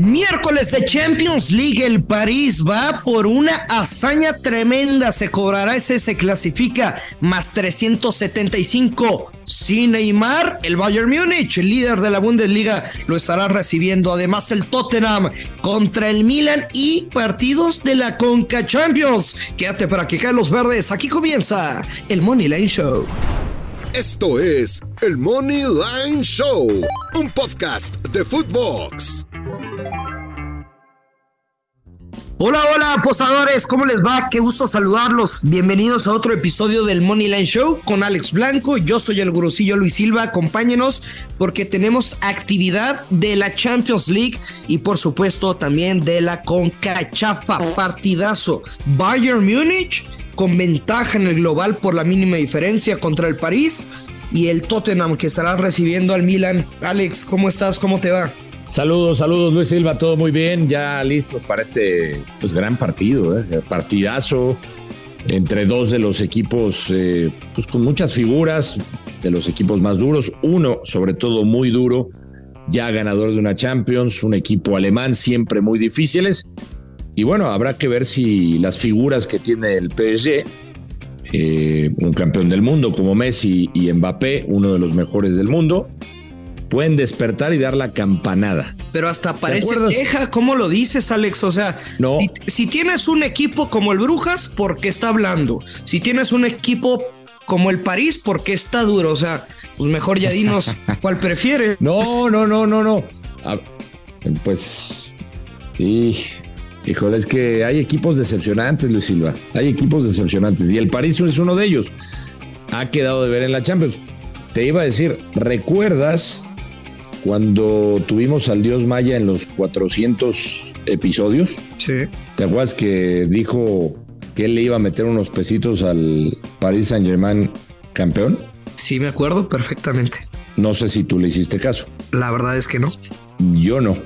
Miércoles de Champions League, el París va por una hazaña tremenda. Se cobrará ese, se clasifica más 375. Sin Neymar, el Bayern Múnich, el líder de la Bundesliga, lo estará recibiendo. Además, el Tottenham contra el Milan y partidos de la Conca Champions. Quédate para que caen los verdes. Aquí comienza el Money Line Show. Esto es el Money Line Show, un podcast de Footbox. Hola, hola, apostadores, ¿cómo les va? Qué gusto saludarlos. Bienvenidos a otro episodio del Money Line Show con Alex Blanco. Yo soy el gurusillo Luis Silva. Acompáñenos porque tenemos actividad de la Champions League y, por supuesto, también de la Concachafa. Partidazo. Bayern Múnich con ventaja en el global por la mínima diferencia contra el París y el Tottenham que estará recibiendo al Milan. Alex, ¿cómo estás? ¿Cómo te va? Saludos, saludos Luis Silva, todo muy bien, ya listos para este pues, gran partido, ¿eh? partidazo entre dos de los equipos eh, pues, con muchas figuras, de los equipos más duros, uno sobre todo muy duro, ya ganador de una Champions, un equipo alemán siempre muy difíciles, y bueno, habrá que ver si las figuras que tiene el PSG, eh, un campeón del mundo como Messi y Mbappé, uno de los mejores del mundo, pueden despertar y dar la campanada. Pero hasta parece queja, ¿cómo lo dices, Alex? O sea, no. si, tienes un equipo como el Brujas, ¿por qué está hablando? Si tienes un equipo como el París, ¿por qué está duro? O sea, pues mejor ya dinos cuál prefiere. No, no, no, no, no. pues, y, híjole, es que hay equipos decepcionantes, Luis Silva. Hay equipos decepcionantes y el París es uno de ellos. Ha quedado de ver en la Champions. Te iba a decir, ¿recuerdas cuando tuvimos al dios Maya en los 400 episodios. Sí. ¿Te acuerdas que dijo que él le iba a meter unos pesitos al Paris Saint Germain campeón? Sí, me acuerdo perfectamente. No sé si tú le hiciste caso. La verdad es que no. Yo no.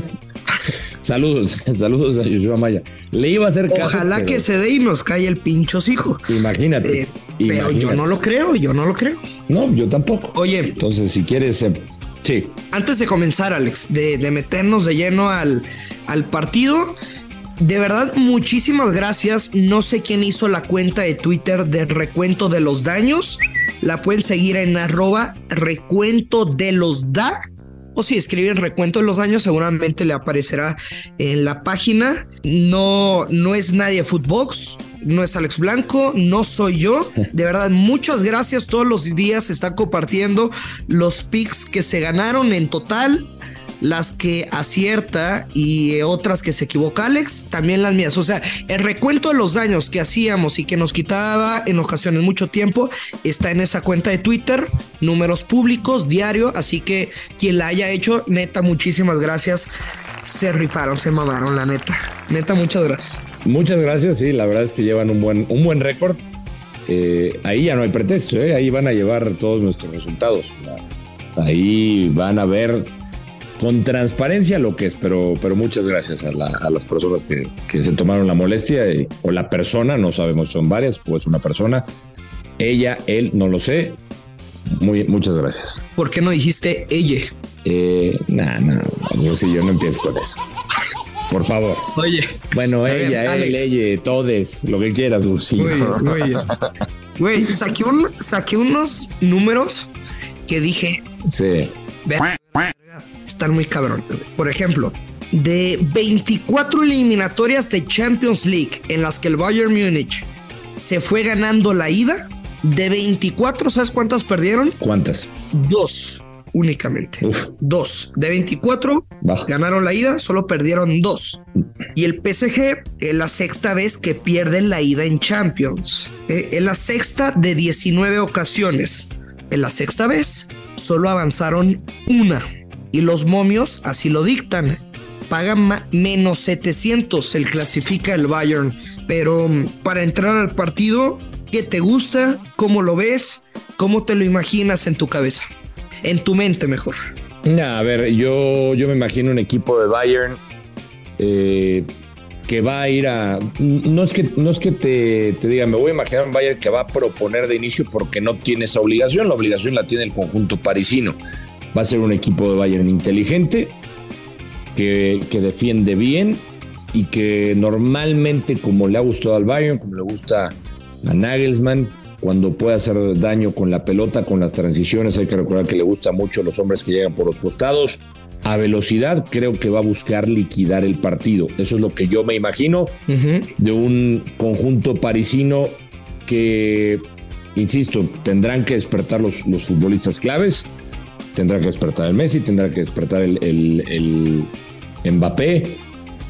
saludos, saludos a Yoshua Maya. Le iba a hacer caso. Ojalá que se dé y nos cae el pinchos hijo. Imagínate. Eh, pero yo no lo creo, yo no lo creo. No, yo tampoco. Oye. Entonces, si quieres eh, Sí. Antes de comenzar, Alex, de, meternos de lleno al, al partido, de verdad, muchísimas gracias. No sé quién hizo la cuenta de Twitter de recuento de los daños. La pueden seguir en arroba recuento de los da. O si escriben recuento de los daños, seguramente le aparecerá en la página. No, no es nadie Footbox no es Alex Blanco, no soy yo. De verdad, muchas gracias. Todos los días se está compartiendo los picks que se ganaron en total, las que acierta y otras que se equivoca Alex, también las mías. O sea, el recuento de los daños que hacíamos y que nos quitaba en ocasiones mucho tiempo está en esa cuenta de Twitter, números públicos, diario. Así que quien la haya hecho, neta, muchísimas gracias se rifaron, se mamaron, la neta. Neta, muchas gracias. Muchas gracias, sí, la verdad es que llevan un buen, un buen récord. Eh, ahí ya no hay pretexto, ¿eh? ahí van a llevar todos nuestros resultados. Ahí van a ver con transparencia lo que es, pero, pero muchas gracias a, las personas que, se tomaron la molestia o la persona, no sabemos, son varias, pues una persona, ella, él, no lo sé. Muy, muchas gracias. ¿Por qué no dijiste ella? Eh, no, no, yo sí, yo no empiezo con eso. Por favor. Oye. Bueno, ella, él, ella, todes, lo que quieras, Gus. Güey, saqué, un, saqué unos números que dije. Sí. Están muy cabrón. Por ejemplo, de 24 eliminatorias de Champions League en las que el Bayern Múnich se fue ganando la ida, de 24, ¿sabes cuántas perdieron? ¿Cuántas? Dos únicamente. Dos. De 24 ganaron la ida, solo perdieron dos. Y el PSG es la sexta vez que pierden la ida en Champions. Eh, es la sexta de 19 ocasiones. En la sexta vez solo avanzaron una. Y los momios así lo dictan. Pagan menos 700 el clasifica el Bayern. Pero mm, para entrar al partido, ¿qué te gusta? ¿Cómo lo ves? ¿Cómo te lo imaginas en tu cabeza? En tu mente mejor? a ver, yo, yo me imagino un equipo de Bayern eh, que va a ir a. No es que, no es que te, te, diga, me voy a imaginar un Bayern que va a proponer de inicio porque no tiene esa obligación. La obligación la tiene el conjunto parisino. Va a ser un equipo de Bayern inteligente, que, que defiende bien y que normalmente, como le ha gustado al Bayern, como le gusta a Nagelsmann, cuando puede hacer daño con la pelota, con las transiciones, hay que recordar que le gusta mucho los hombres que llegan por los costados. A velocidad creo que va a buscar liquidar el partido. Eso es lo que yo me imagino de un conjunto parisino que, insisto, tendrán que despertar los, los futbolistas claves. Tendrá que despertar el Messi, tendrá que despertar el, el, el Mbappé.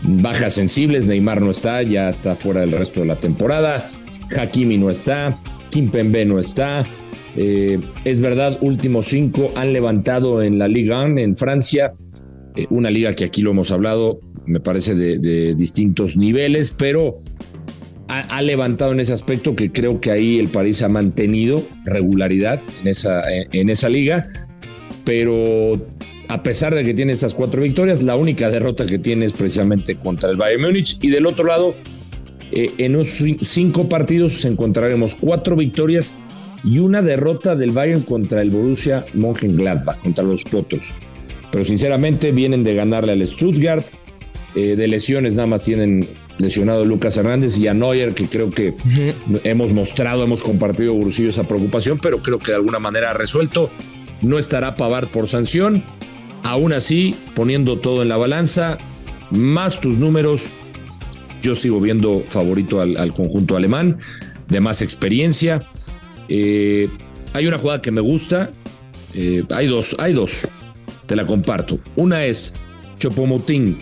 Bajas sensibles, Neymar no está, ya está fuera del resto de la temporada. Hakimi no está, Kim Pembe no está. Eh, es verdad, últimos cinco han levantado en la Liga 1 en Francia, eh, una liga que aquí lo hemos hablado, me parece de, distintos niveles, pero ha, levantado en ese aspecto que creo que ahí el París ha mantenido regularidad en esa, en esa liga, pero a pesar de que tiene estas cuatro victorias, la única derrota que tiene es precisamente contra el Bayern Múnich. Y del otro lado eh, en unos cinco partidos encontraremos cuatro victorias y una derrota del Bayern contra el Borussia Mönchengladbach, contra los Potos. Pero sinceramente vienen de ganarle al Stuttgart. Eh, de lesiones nada más tienen lesionado Lucas Hernández y a Neuer, que creo que hemos mostrado, hemos compartido Borussia esa preocupación, pero creo que de alguna manera ha resuelto. No estará Pavard por sanción. Aún así, poniendo todo en la balanza, más tus números, yo sigo viendo favorito al, conjunto alemán, de más experiencia. Eh, hay una jugada que me gusta. Eh, hay dos, hay dos. Te la comparto. Una es Chopomotín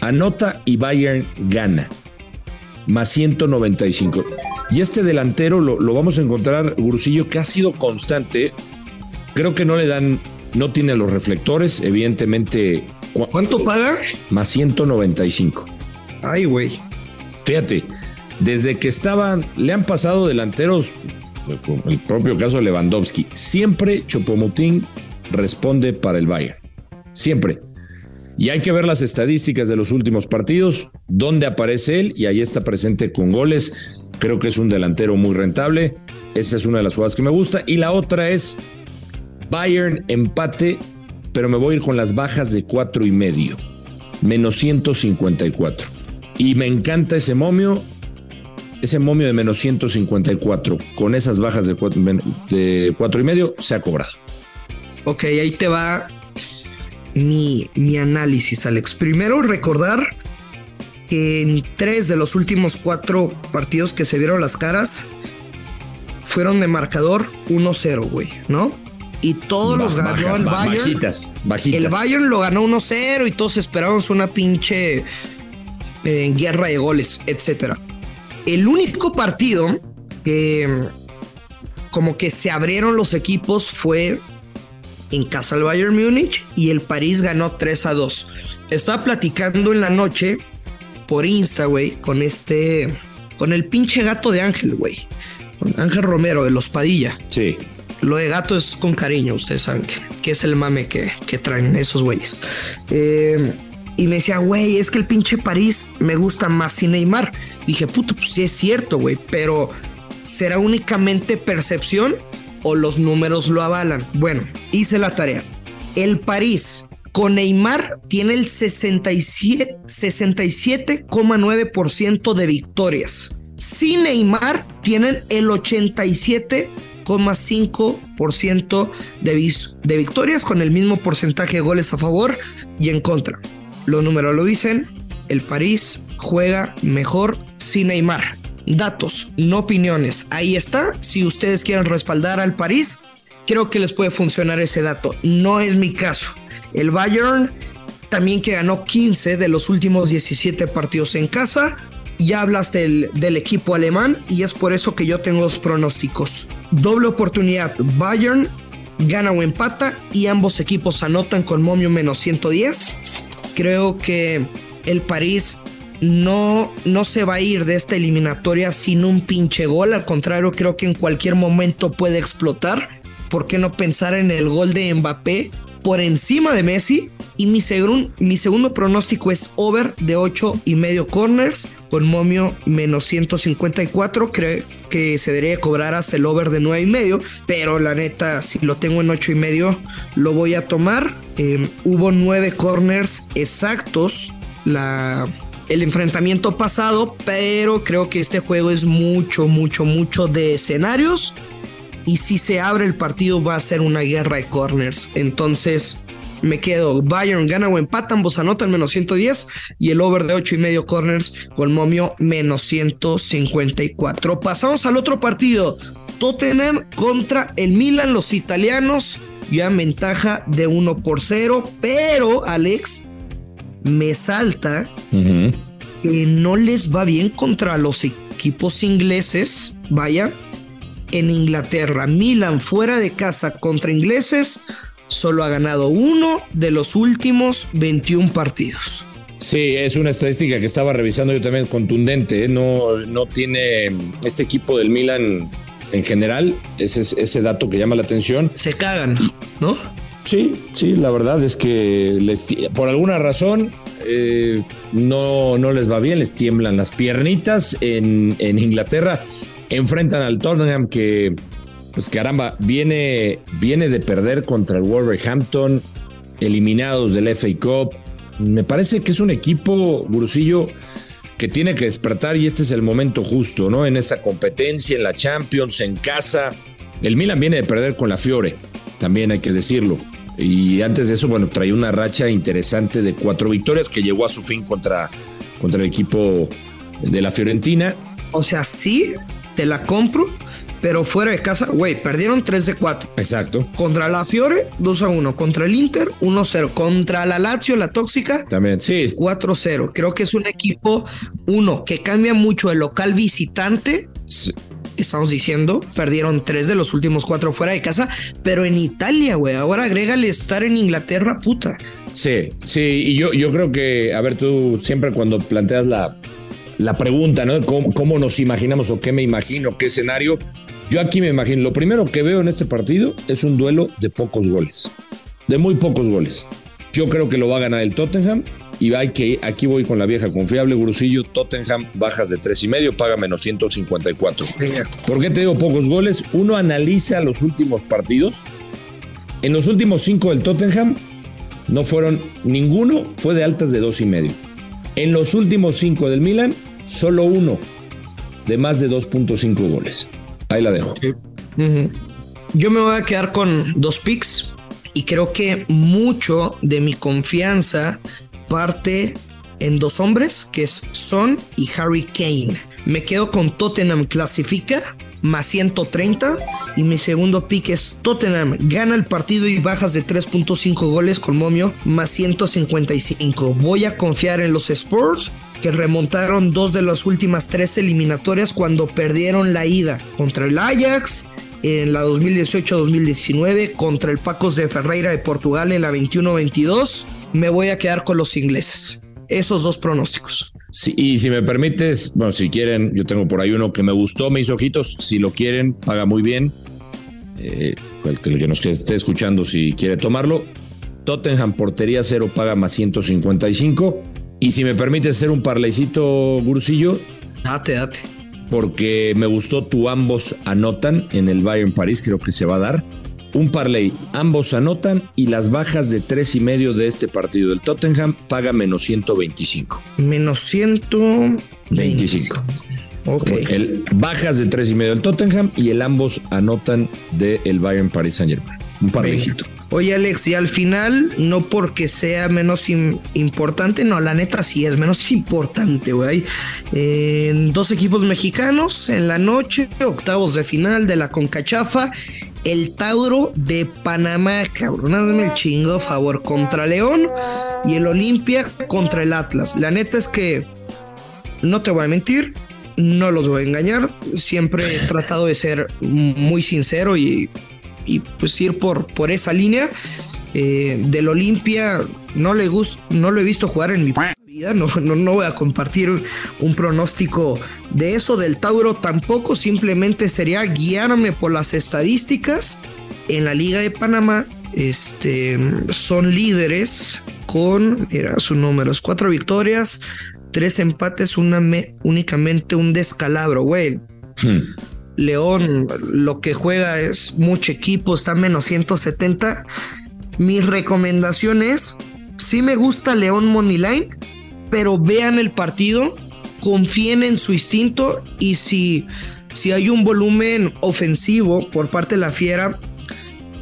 anota y Bayern gana. Más 195. Y este delantero lo, lo vamos a encontrar, Gursillo, que ha sido constante. Creo que no le dan, no tiene los reflectores, evidentemente. ¿Cuánto paga? Más 195. Ay, güey. Fíjate, desde que estaban, le han pasado delanteros, el propio caso de Lewandowski, siempre Chopomotín responde para el Bayern. Siempre. Y hay que ver las estadísticas de los últimos partidos, dónde aparece él, y ahí está presente con goles. Creo que es un delantero muy rentable. Esa es una de las jugadas que me gusta. Y la otra es Bayern empate, pero me voy a ir con las bajas de cuatro y medio. Menos 154. Y me encanta ese momio, ese momio de menos 154, con esas bajas de cuatro, de cuatro y medio, se ha cobrado. Ok, ahí te va mi, mi análisis, Alex. Primero, recordar que en tres de los últimos cuatro partidos que se vieron las caras fueron de marcador 1-0, güey, ¿no? Y todos los ganó el Bayern. Bajitas, bajitas. El Bayern lo ganó 1-0 y todos esperábamos una pinche en guerra de goles, etc. El único partido que como que se abrieron los equipos fue en casa al Bayern Múnich y el París ganó 3 a 2. Estaba platicando en la noche por Insta, güey, con este, con el pinche gato de Ángel, güey. Con Ángel Romero de los Padilla. Sí. Lo de gato es con cariño, ustedes saben que, es el mame que, que traen esos güeyes. Eh, y me decía, güey, es que el pinche París me gusta más sin Neymar. Dije, puto, pues sí es cierto, güey, pero ¿será únicamente percepción o los números lo avalan? Bueno, hice la tarea. El París con Neymar tiene el 67,9% de victorias. Sin Neymar tienen el 87,5% de, de victorias con el mismo porcentaje de goles a favor y en contra. Los números lo dicen, el París juega mejor sin Neymar. Datos, no opiniones. Ahí está. Si ustedes quieren respaldar al París, creo que les puede funcionar ese dato. No es mi caso. El Bayern también que ganó 15 de los últimos 17 partidos en casa. Ya hablaste del, del, equipo alemán y es por eso que yo tengo dos pronósticos. Doble oportunidad. Bayern gana o empata y ambos equipos anotan con momio menos 110 creo que el París no, no se va a ir de esta eliminatoria sin un pinche gol. Al contrario, creo que en cualquier momento puede explotar. ¿Por qué no pensar en el gol de Mbappé por encima de Messi? Y mi, mi segundo pronóstico es over de 8 y medio corners con momio menos 154. Creo que se debería cobrar hasta el over de 9 y medio. Pero la neta, si lo tengo en 8 y medio, lo voy a tomar. Eh, hubo nueve corners exactos la, el enfrentamiento pasado, pero creo que este juego es mucho, mucho, mucho de escenarios. Y si se abre el partido va a ser una guerra de corners. Entonces me quedo Bayern gana o empata, ambos anotan menos 110 y el over de 8 y medio corners con momio menos 154. Pasamos al otro partido. Tottenham contra el Milan, los italianos ya ventaja de 1 por 0, pero Alex me salta que no les va bien contra los equipos ingleses. Vaya, en Inglaterra, Milan fuera de casa contra ingleses, solo ha ganado uno de los últimos 21 partidos. Sí, es una estadística que estaba revisando yo también contundente. ¿eh? No, no tiene este equipo del Milan en general, ese, ese dato que llama la atención. Se cagan, ¿no? Sí, sí, la verdad es que les, por alguna razón eh, no, no les va bien, les tiemblan las piernitas en, en Inglaterra. Enfrentan al Tottenham que, pues caramba, viene, viene de perder contra el Wolverhampton, eliminados del FA Cup. Me parece que es un equipo, Brusillo, que tiene que despertar y este es el momento justo, ¿no? En esta competencia, en la Champions, en casa. El Milan viene de perder con la Fiore, también hay que decirlo. Y antes de eso, bueno, traía una racha interesante de cuatro victorias que llegó a su fin contra, contra el equipo de la Fiorentina. O sea, sí, te la compro, pero fuera de casa, güey, perdieron 3 de 4. Exacto. Contra la Fiore, 2 a 1. Contra el Inter, 1-0. Contra la Lazio, la tóxica, también, sí. 4-0. Creo que es un equipo, uno, que cambia mucho el local visitante. Estamos diciendo, perdieron tres de los últimos cuatro fuera de casa, pero en Italia, güey. Ahora agrégale estar en Inglaterra, puta. Sí, sí, y yo, yo creo que, a ver, tú siempre cuando planteas la, la pregunta, ¿no? ¿Cómo, ¿Cómo, nos imaginamos o qué me imagino, qué escenario? Yo aquí me imagino, lo primero que veo en este partido es un duelo de pocos goles, de muy pocos goles. Yo creo que lo va a ganar el Tottenham y hay que, aquí voy con la vieja confiable, Gurusillo, Tottenham, bajas de tres y medio, paga menos 154. ¿Por qué te digo pocos goles? Uno analiza los últimos partidos. En los últimos cinco del Tottenham no fueron, ninguno fue de altas de dos y medio. En los últimos cinco del Milan, solo uno de más de 2.5 goles. Ahí la dejo. Yo me voy a quedar con dos picks y creo que mucho de mi confianza parte en dos hombres, que es Son y Harry Kane. Me quedo con Tottenham clasifica más 130 y mi segundo pick es Tottenham gana el partido y bajas de 3.5 goles con momio más 155. Voy a confiar en los Spurs que remontaron dos de las últimas tres eliminatorias cuando perdieron la ida contra el Ajax en la 2018-2019, contra el Pacos de Ferreira de Portugal en la 21-22. Me voy a quedar con los ingleses. Esos dos pronósticos. Y si me permites, bueno, si quieren, yo tengo por ahí uno que me gustó, me hizo ojitos. Si lo quieren, paga muy bien. Eh, el, el que nos esté escuchando, si quiere tomarlo. Tottenham portería cero paga más 155. Y si me permite hacer un parleycito, Gursillo. Date, date. Porque me gustó tu ambos anotan en el Bayern París, creo que se va a dar. Un parlay, ambos anotan y las bajas de tres y medio de este partido del Tottenham paga menos 125. Menos 125. Ok. El, bajas de tres y medio del Tottenham y el ambos anotan del el Bayern París Saint Germain. Un parlaycito. Oye Alex, y al final, no porque sea menos importante, no, la neta sí es menos importante, güey. Dos equipos mexicanos en la noche, octavos de final de la Concachafa. El Tauro de Panamá, cabrón, hazme el chingo favor, contra León y el Olimpia contra el Atlas. La neta es que, no te voy a mentir, no los voy a engañar. Siempre he tratado de ser muy sincero y y pues ir por, por esa línea. Eh, del Olimpia no le gusta, no lo he visto jugar en mi vida, no, no, no voy a compartir un pronóstico de eso, del Tauro tampoco, simplemente sería guiarme por las estadísticas. En la Liga de Panamá este, son líderes con, mira, sus números, cuatro victorias, tres empates, una me, únicamente un descalabro, güey. Hmm. León lo que juega es mucho equipo, está menos 170. Mi recomendación es, sí me gusta León Moneyline, pero vean el partido, confíen en su instinto y si, si hay un volumen ofensivo por parte de la fiera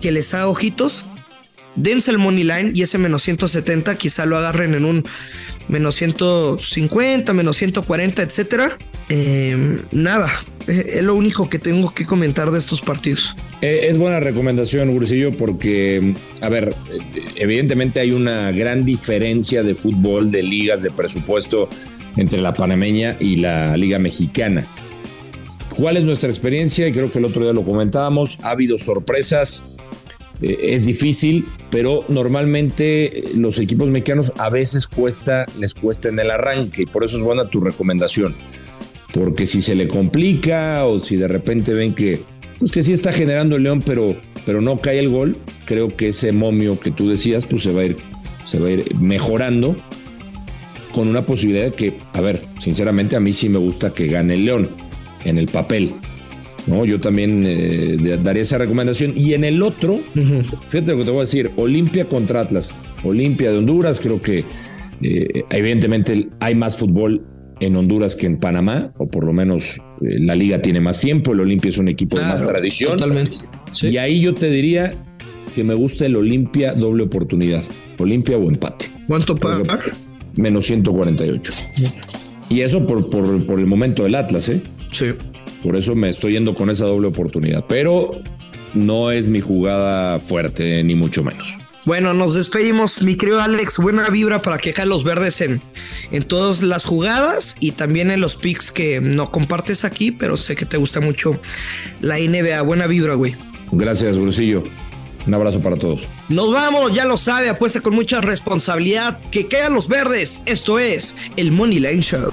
que les haga ojitos, dense el money line y ese menos 170 quizá lo agarren en un menos 150, menos 140, etcétera. Em, nada, eh, es lo único que tengo que comentar de estos partidos. Eh, es buena recomendación, Gursillo, porque, a ver, eh, evidentemente hay una gran diferencia de fútbol, de ligas, de presupuesto entre la panameña y la liga mexicana. ¿Cuál es nuestra experiencia? Y creo que el otro día lo comentábamos. Ha habido sorpresas, eh, es difícil, pero normalmente los equipos mexicanos a veces cuesta, les cuesta en el arranque, y por eso es buena tu recomendación. Porque si se le complica o si de repente ven que, pues que sí está generando el León, pero, pero no cae el gol, creo que ese momio que tú decías, pues se va a ir, se va a ir mejorando con una posibilidad de que, a ver, sinceramente a mí sí me gusta que gane el León en el papel. ¿no? Yo también eh, daría esa recomendación. Y en el otro, fíjate lo que te voy a decir, Olimpia contra Atlas. Olimpia de Honduras, creo que eh, evidentemente hay más fútbol en Honduras que en Panamá, o por lo menos eh, la liga tiene más tiempo, el Olimpia es un equipo de más tradición. Totalmente. Y ahí yo te diría que me gusta el Olimpia doble oportunidad, Olimpia o empate. ¿Cuánto paga? Menos 148. Y eso por, por, por el momento del Atlas, ¿eh? Sí. Por eso me estoy yendo con esa doble oportunidad. Pero no es mi jugada fuerte, ni mucho menos. Bueno, nos despedimos, mi querido Alex. Buena vibra para que los verdes en, en todas las jugadas y también en los picks que no compartes aquí, pero sé que te gusta mucho la NBA. Buena vibra, güey. Gracias, Grusillo. Un abrazo para todos. Nos vamos, ya lo sabe, apuesta con mucha responsabilidad. Que quedan los verdes. Esto es el Money Line Show.